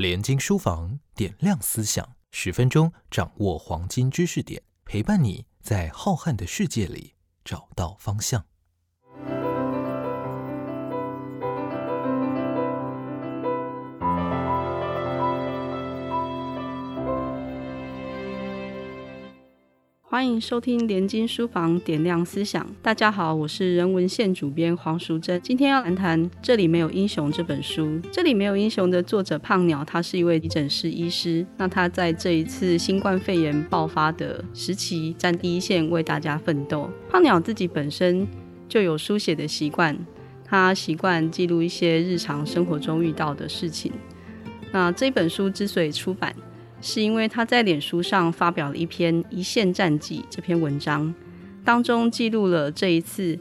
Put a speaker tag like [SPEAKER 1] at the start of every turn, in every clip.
[SPEAKER 1] 连经书房点亮思想，十分钟掌握黄金知识点，陪伴你在浩瀚的世界里找到方向。
[SPEAKER 2] 欢迎收听联经书房点亮思想。大家好，我是人文线主编黄淑珍。今天要谈谈《这里没有英雄》这本书。《这里没有英雄》的作者胖鸟，他是一位急诊室医师。那他在这一次新冠肺炎爆发的时期，站第一线为大家奋斗。胖鸟自己本身就有书写的习惯，他习惯记录一些日常生活中遇到的事情。那这本书之所以出版，是因为他在脸书上发表了一篇《一线战绩》这篇文章，当中记录了这一次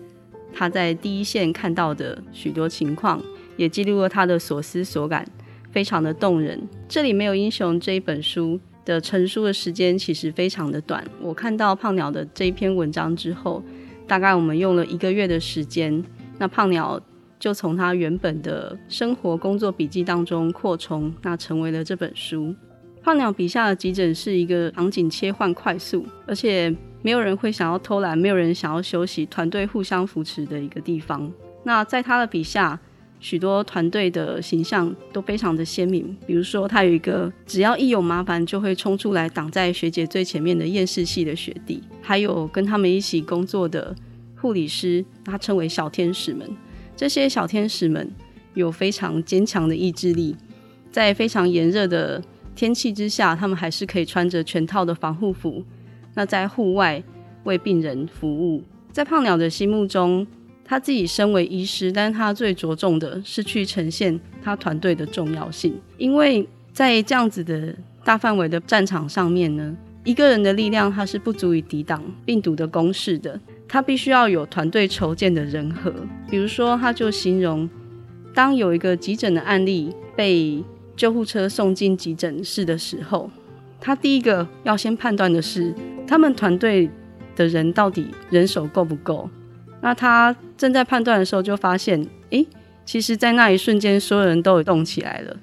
[SPEAKER 2] 他在第一线看到的许多情况，也记录了他的所思所感，非常的动人。这里没有英雄这一本书的成书的时间其实非常的短，我看到胖鸟的这一篇文章之后，大概我们用了一个月的时间，那胖鸟就从他原本的生活工作笔记当中扩充，那成为了这本书。胖鸟笔下的急诊是一个场景切换快速，而且没有人会想要偷懒，没有人想要休息，团队互相扶持的一个地方。那在他的笔下，许多团队的形象都非常的鲜明。比如说，他有一个只要一有麻烦就会冲出来挡在学姐最前面的厌世系的学弟，还有跟他们一起工作的护理师，他称为小天使们。这些小天使们有非常坚强的意志力，在非常炎热的天气之下，他们还是可以穿着全套的防护服，那在户外为病人服务。在胖鸟的心目中，他自己身为医师，但他最着重的是去呈现他团队的重要性。因为在这样子的大范围的战场上面呢，一个人的力量他是不足以抵挡病毒的攻势的，他必须要有团队筹建的人和。比如说，他就形容，当有一个急诊的案例被救护车送进急诊室的时候，他第一个要先判断的是，他们团队的人到底人手够不够。那他正在判断的时候，就发现，诶，其实，在那一瞬间，所有人都有动起来了。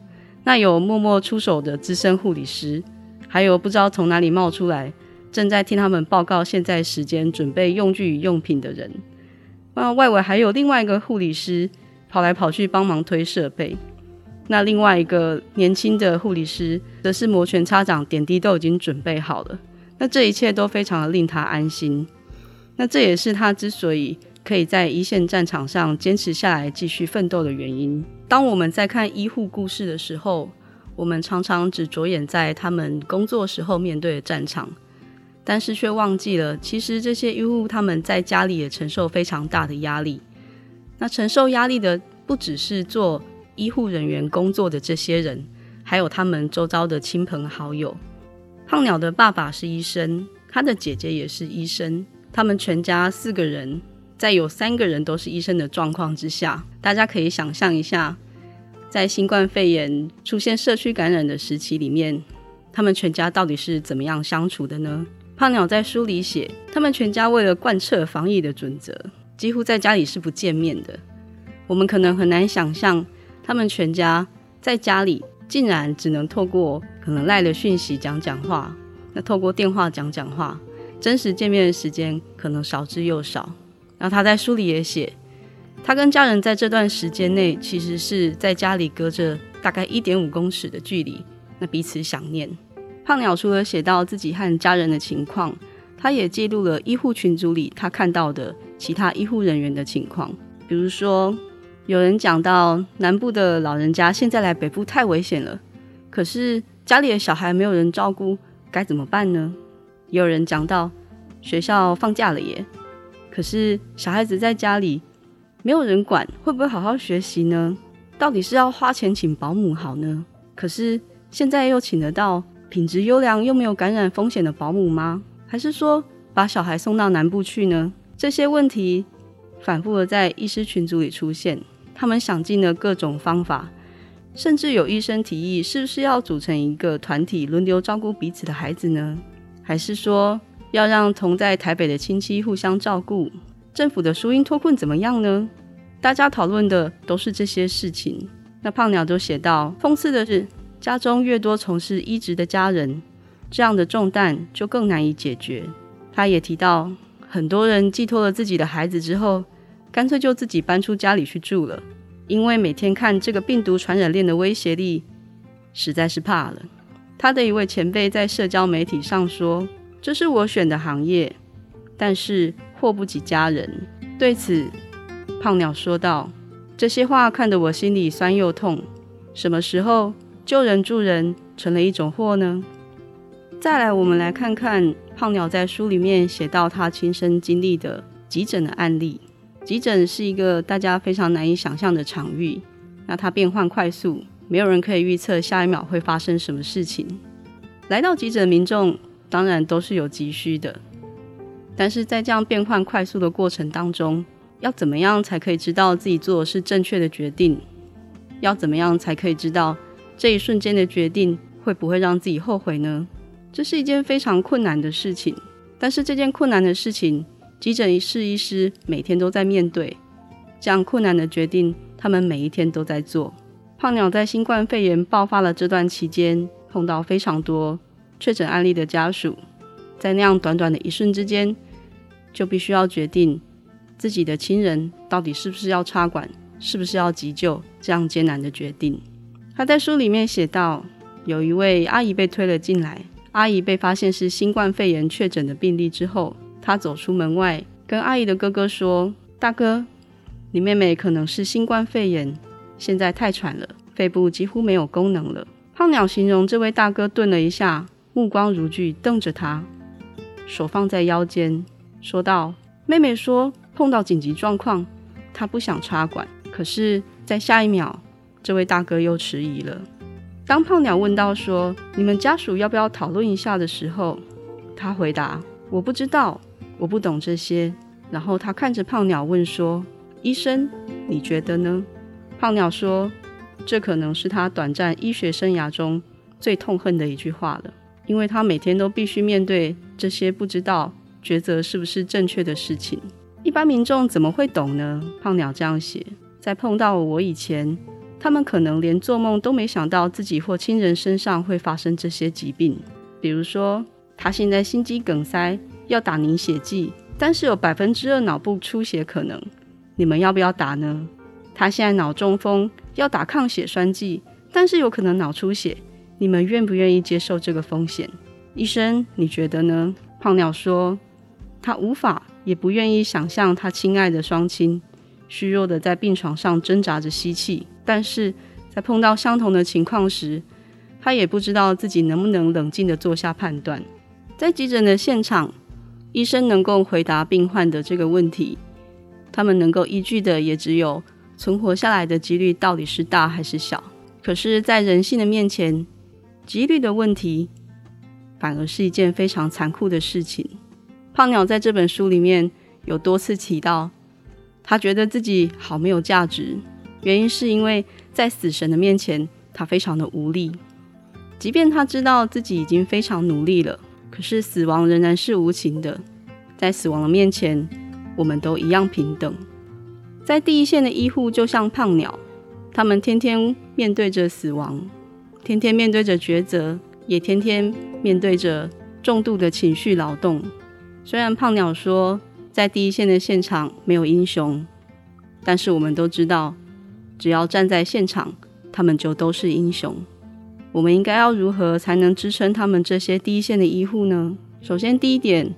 [SPEAKER 2] 那有默默出手的资深护理师，还有不知道从哪里冒出来，正在听他们报告现在时间、准备用具与用品的人。那外围还有另外一个护理师跑来跑去帮忙推设备。那另外一个年轻的护理师，则是摩拳擦掌，点滴都已经准备好了。那这一切都非常的令他安心。那这也是他之所以可以在一线战场上坚持下来、继续奋斗的原因。当我们在看医护故事的时候，我们常常只着眼在他们工作时候面对的战场，但是却忘记了，其实这些医护他们在家里也承受非常大的压力。那承受压力的不只是做。医护人员工作的这些人，还有他们周遭的亲朋好友。胖鸟的爸爸是医生，他的姐姐也是医生。他们全家四个人，在有三个人都是医生的状况之下，大家可以想象一下，在新冠肺炎出现社区感染的时期里面，他们全家到底是怎么样相处的呢？胖鸟在书里写，他们全家为了贯彻防疫的准则，几乎在家里是不见面的。我们可能很难想象。他们全家在家里竟然只能透过可能赖的讯息讲讲话，那透过电话讲讲话，真实见面的时间可能少之又少。然后他在书里也写，他跟家人在这段时间内其实是在家里隔着大概一点五公尺的距离，那彼此想念。胖鸟除了写到自己和家人的情况，他也记录了医护群组里他看到的其他医护人员的情况，比如说。有人讲到南部的老人家现在来北部太危险了，可是家里的小孩没有人照顾，该怎么办呢？也有人讲到学校放假了耶，可是小孩子在家里没有人管，会不会好好学习呢？到底是要花钱请保姆好呢？可是现在又请得到品质优良又没有感染风险的保姆吗？还是说把小孩送到南部去呢？这些问题反复的在医师群组里出现。他们想尽了各种方法，甚至有医生提议，是不是要组成一个团体，轮流照顾彼此的孩子呢？还是说要让同在台北的亲戚互相照顾？政府的输音脱困怎么样呢？大家讨论的都是这些事情。那胖鸟就写到，讽刺的是，家中越多从事医职的家人，这样的重担就更难以解决。他也提到，很多人寄托了自己的孩子之后，干脆就自己搬出家里去住了，因为每天看这个病毒传染链的威胁力，实在是怕了。他的一位前辈在社交媒体上说：“这是我选的行业，但是祸不及家人。”对此，胖鸟说道：“这些话看得我心里酸又痛。什么时候救人助人成了一种祸呢？”再来，我们来看看胖鸟在书里面写到他亲身经历的急诊的案例。急诊是一个大家非常难以想象的场域，那它变换快速。没有人可以预测下一秒会发生什么事情。来到急诊的民众当然都是有急需的，但是在这样变换快速的过程当中，要怎么样才可以知道自己做的是正确的决定？要怎么样才可以知道这一瞬间的决定会不会让自己后悔呢？这是一件非常困难的事情。但是这件困难的事情，急诊室医师每天都在面对这样困难的决定，他们每一天都在做。胖鸟在新冠肺炎爆发的这段期间，碰到非常多确诊案例的家属，在那样短短的一瞬之间，就必须要决定自己的亲人到底是不是要插管，是不是要急救，这样艰难的决定。他在书里面写到，有一位阿姨被推了进来，阿姨被发现是新冠肺炎确诊的病例之后，他走出门外，跟阿姨的哥哥说：“大哥，你妹妹可能是新冠肺炎。”现在太喘了，肺部几乎没有功能了。胖鸟形容这位大哥顿了一下，目光如炬，瞪着他，手放在腰间，说道：“妹妹说碰到紧急状况，她不想插管。可是，在下一秒，这位大哥又迟疑了。当胖鸟问到说你们家属要不要讨论一下的时候，他回答：我不知道，我不懂这些。然后他看着胖鸟问说：医生，你觉得呢？胖鸟说：“这可能是他短暂医学生涯中最痛恨的一句话了，因为他每天都必须面对这些不知道抉择是不是正确的事情。一般民众怎么会懂呢？”胖鸟这样写：“在碰到我以前，他们可能连做梦都没想到自己或亲人身上会发生这些疾病。比如说，他现在心肌梗塞要打凝血剂，但是有百分之二脑部出血可能，你们要不要打呢？”他现在脑中风，要打抗血栓剂，但是有可能脑出血。你们愿不愿意接受这个风险？医生，你觉得呢？胖鸟说，他无法也不愿意想象他亲爱的双亲虚弱的在病床上挣扎着吸气，但是在碰到相同的情况时，他也不知道自己能不能冷静的做下判断。在急诊的现场，医生能够回答病患的这个问题，他们能够依据的也只有。存活下来的几率到底是大还是小？可是，在人性的面前，几率的问题反而是一件非常残酷的事情。胖鸟在这本书里面有多次提到，他觉得自己好没有价值，原因是因为在死神的面前，他非常的无力。即便他知道自己已经非常努力了，可是死亡仍然是无情的。在死亡的面前，我们都一样平等。在第一线的医护就像胖鸟，他们天天面对着死亡，天天面对着抉择，也天天面对着重度的情绪劳动。虽然胖鸟说在第一线的现场没有英雄，但是我们都知道，只要站在现场，他们就都是英雄。我们应该要如何才能支撑他们这些第一线的医护呢？首先，第一点，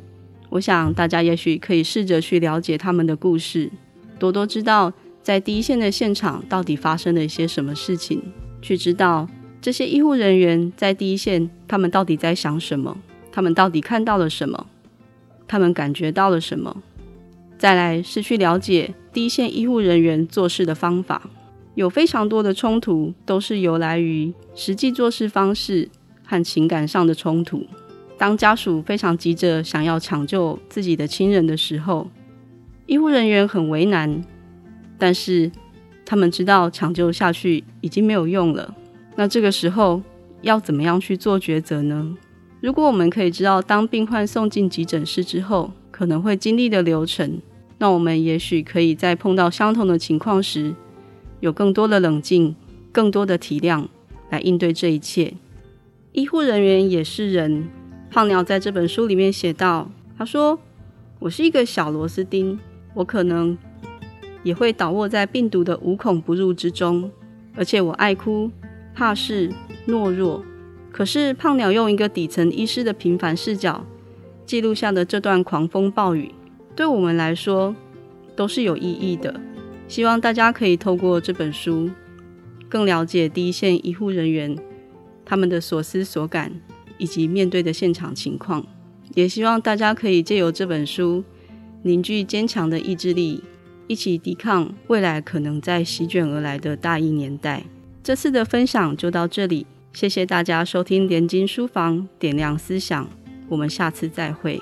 [SPEAKER 2] 我想大家也许可以试着去了解他们的故事。多多知道在第一线的现场到底发生了一些什么事情，去知道这些医护人员在第一线他们到底在想什么，他们到底看到了什么，他们感觉到了什么。再来是去了解第一线医护人员做事的方法，有非常多的冲突都是由来于实际做事方式和情感上的冲突。当家属非常急着想要抢救自己的亲人的时候。医护人员很为难，但是他们知道抢救下去已经没有用了。那这个时候要怎么样去做抉择呢？如果我们可以知道当病患送进急诊室之后可能会经历的流程，那我们也许可以在碰到相同的情况时，有更多的冷静、更多的体谅，来应对这一切。医护人员也是人。胖鸟在这本书里面写道：“他说，我是一个小螺丝钉，我可能也会倒卧在病毒的无孔不入之中，而且我爱哭、怕事、懦弱。可是胖鸟用一个底层医师的平凡视角记录下的这段狂风暴雨，对我们来说都是有意义的。希望大家可以透过这本书，更了解第一线医护人员他们的所思所感。”以及面对的现场情况，也希望大家可以借由这本书凝聚坚强的意志力，一起抵抗未来可能在席卷而来的大疫年代。这次的分享就到这里，谢谢大家收听联经书房点亮思想，我们下次再会。